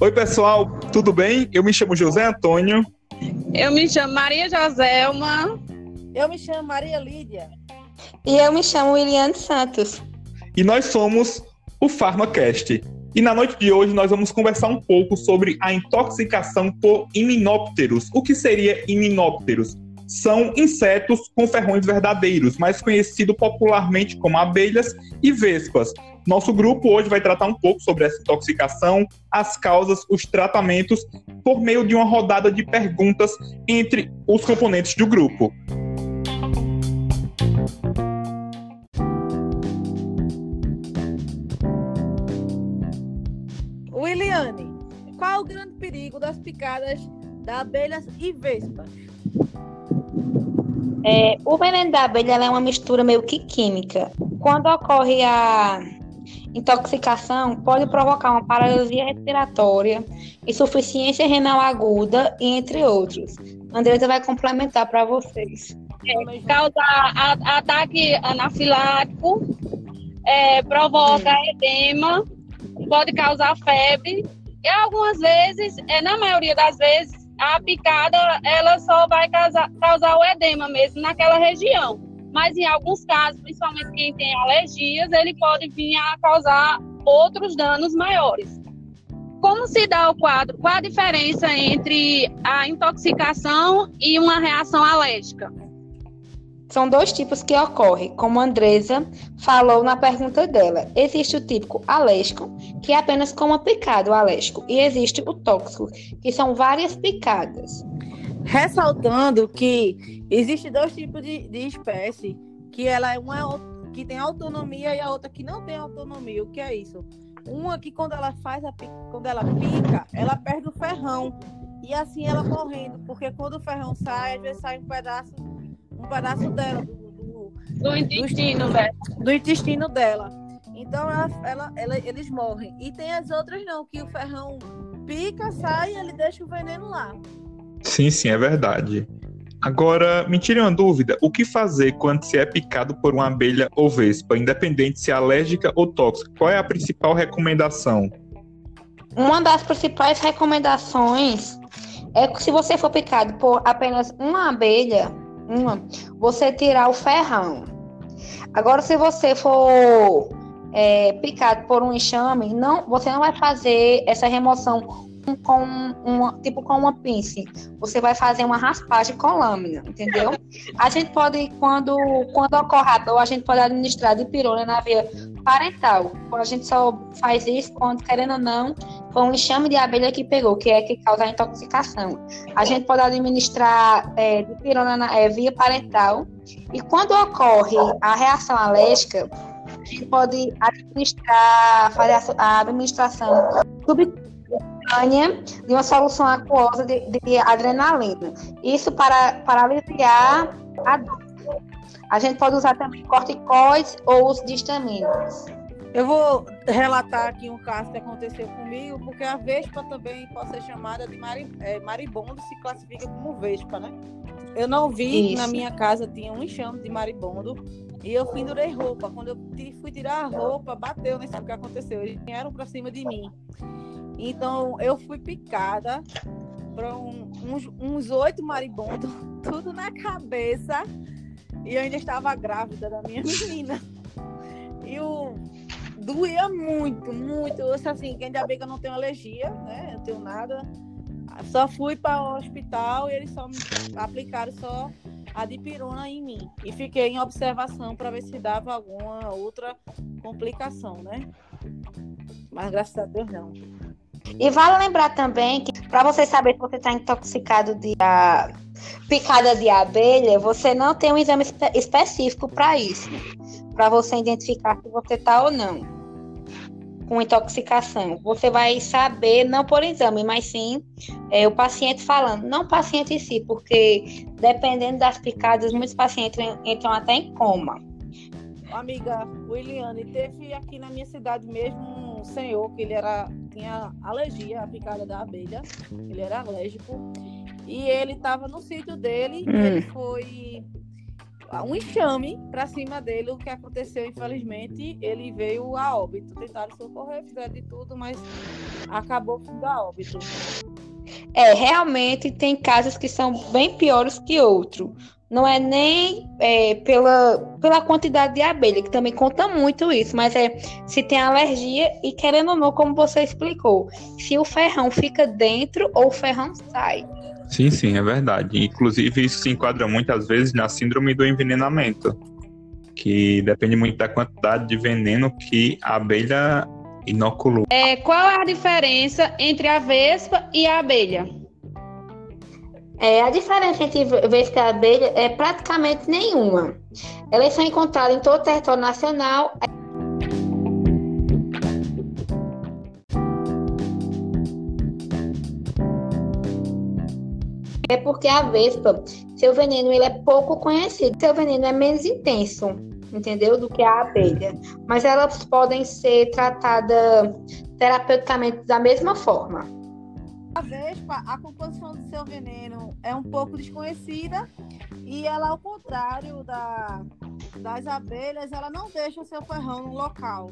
Oi, pessoal, tudo bem? Eu me chamo José Antônio. Eu me chamo Maria Joselma. Eu me chamo Maria Lídia. E eu me chamo Williane Santos. E nós somos o PharmaCast. E na noite de hoje nós vamos conversar um pouco sobre a intoxicação por himenópteros. O que seria himenópteros? São insetos com ferrões verdadeiros, mais conhecido popularmente como abelhas e vespas. Nosso grupo hoje vai tratar um pouco sobre essa intoxicação, as causas, os tratamentos, por meio de uma rodada de perguntas entre os componentes do grupo. Williane, qual é o grande perigo das picadas da abelhas e vespas? É, o veneno da abelha é uma mistura meio que química. Quando ocorre a intoxicação, pode provocar uma paralisia respiratória, insuficiência renal aguda, entre outros. Andresa vai complementar para vocês. É, causa a, ataque anafilático, é, provoca hum. edema, pode causar febre. E algumas vezes, é, na maioria das vezes, a picada ela só vai causar, causar o edema mesmo naquela região. Mas em alguns casos, principalmente quem tem alergias, ele pode vir a causar outros danos maiores. Como se dá o quadro? Qual a diferença entre a intoxicação e uma reação alérgica? São dois tipos que ocorrem, como a Andresa falou na pergunta dela. Existe o típico alérgico, que é apenas com uma picada, alérgico, e existe o tóxico, que são várias picadas. Ressaltando que existe dois tipos de, de espécie, que ela é uma que tem autonomia e a outra que não tem autonomia. O que é isso? Uma que quando ela faz a quando ela pica, ela perde o ferrão. E assim ela morrendo, porque quando o ferrão sai, às vezes sai um pedaço um pedaço dela, do, do, do intestino, do, do, intestino dela. Então ela, ela, ela, eles morrem. E tem as outras não, que o ferrão pica, sai e ele deixa o veneno lá. Sim, sim, é verdade. Agora, me tire uma dúvida: o que fazer quando se é picado por uma abelha ou vespa, independente se é alérgica ou tóxica? Qual é a principal recomendação? Uma das principais recomendações é que se você for picado por apenas uma abelha, uma, você tirar o ferrão. Agora, se você for é, picado por um enxame, não, você não vai fazer essa remoção com uma, tipo com uma pinça. Você vai fazer uma raspagem com lâmina, entendeu? A gente pode, quando, quando ocorre a dor, a gente pode administrar de pirona na via parental. A gente só faz isso quando, querendo ou não, foi um enxame de abelha que pegou, que é que causa a intoxicação. A gente pode administrar é, dipirona na é, via parental. E quando ocorre a reação alérgica, a gente pode administrar, fazer a administração subcutânea de uma solução aquosa de, de adrenalina. Isso para, para aliviar a dor. A gente pode usar também corticoides ou os distaminos. Eu vou relatar aqui um caso que aconteceu comigo, porque a vespa também pode ser chamada de mari, é, maribondo, se classifica como vespa, né? Eu não vi, Isso. na minha casa tinha um enxame de maribondo e eu pendurei roupa. Quando eu fui tirar a roupa, bateu nesse que aconteceu. Eles vieram para cima de mim. Então eu fui picada para um, uns oito maribondos, tudo na cabeça. E eu ainda estava grávida da minha menina. E o, doía muito, muito. Eu, assim, ainda bem que eu não tenho alergia, né? Eu não tenho nada. Só fui para o hospital e eles só me aplicaram só a dipirona em mim. E fiquei em observação para ver se dava alguma outra complicação, né? Mas graças a Deus não. E vale lembrar também que para você saber se você está intoxicado de a, picada de abelha, você não tem um exame espe específico para isso, para você identificar se você está ou não com intoxicação. Você vai saber, não por exame, mas sim é, o paciente falando. Não o paciente em si, porque dependendo das picadas, muitos pacientes entram até em coma. Amiga Williane, teve aqui na minha cidade mesmo um senhor que ele era, tinha alergia à picada da abelha, ele era alérgico, e ele estava no sítio dele, hum. ele foi um enxame para cima dele. O que aconteceu, infelizmente, ele veio a óbito. Tentaram socorrer, fizeram de tudo, mas acabou vindo a óbito. É, realmente tem casos que são bem piores que outros. Não é nem é, pela, pela quantidade de abelha, que também conta muito isso, mas é se tem alergia e querendo ou não, como você explicou, se o ferrão fica dentro ou o ferrão sai. Sim, sim, é verdade. Inclusive, isso se enquadra muitas vezes na síndrome do envenenamento, que depende muito da quantidade de veneno que a abelha inoculou. É, qual é a diferença entre a vespa e a abelha? É, a diferença entre vespa e abelha é praticamente nenhuma. Elas são encontradas em todo o território nacional. É porque a vespa, seu veneno ele é pouco conhecido, seu veneno é menos intenso, entendeu? Do que a abelha. Mas elas podem ser tratadas terapeuticamente da mesma forma. A vespa, a composição do seu veneno é um pouco desconhecida e ela, ao contrário da, das abelhas, ela não deixa o seu ferrão no local.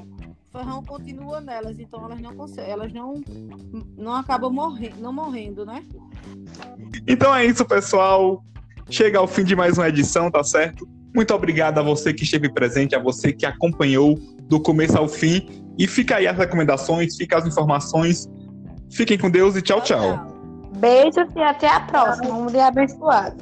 O ferrão continua nelas, então elas não elas não, não acabam morrendo, não morrendo, né? Então é isso, pessoal. Chega ao fim de mais uma edição, tá certo? Muito obrigado a você que esteve presente, a você que acompanhou do começo ao fim. E fica aí as recomendações, fica as informações. Fiquem com Deus e tchau, tchau. Beijos e até a próxima. Um dia abençoado.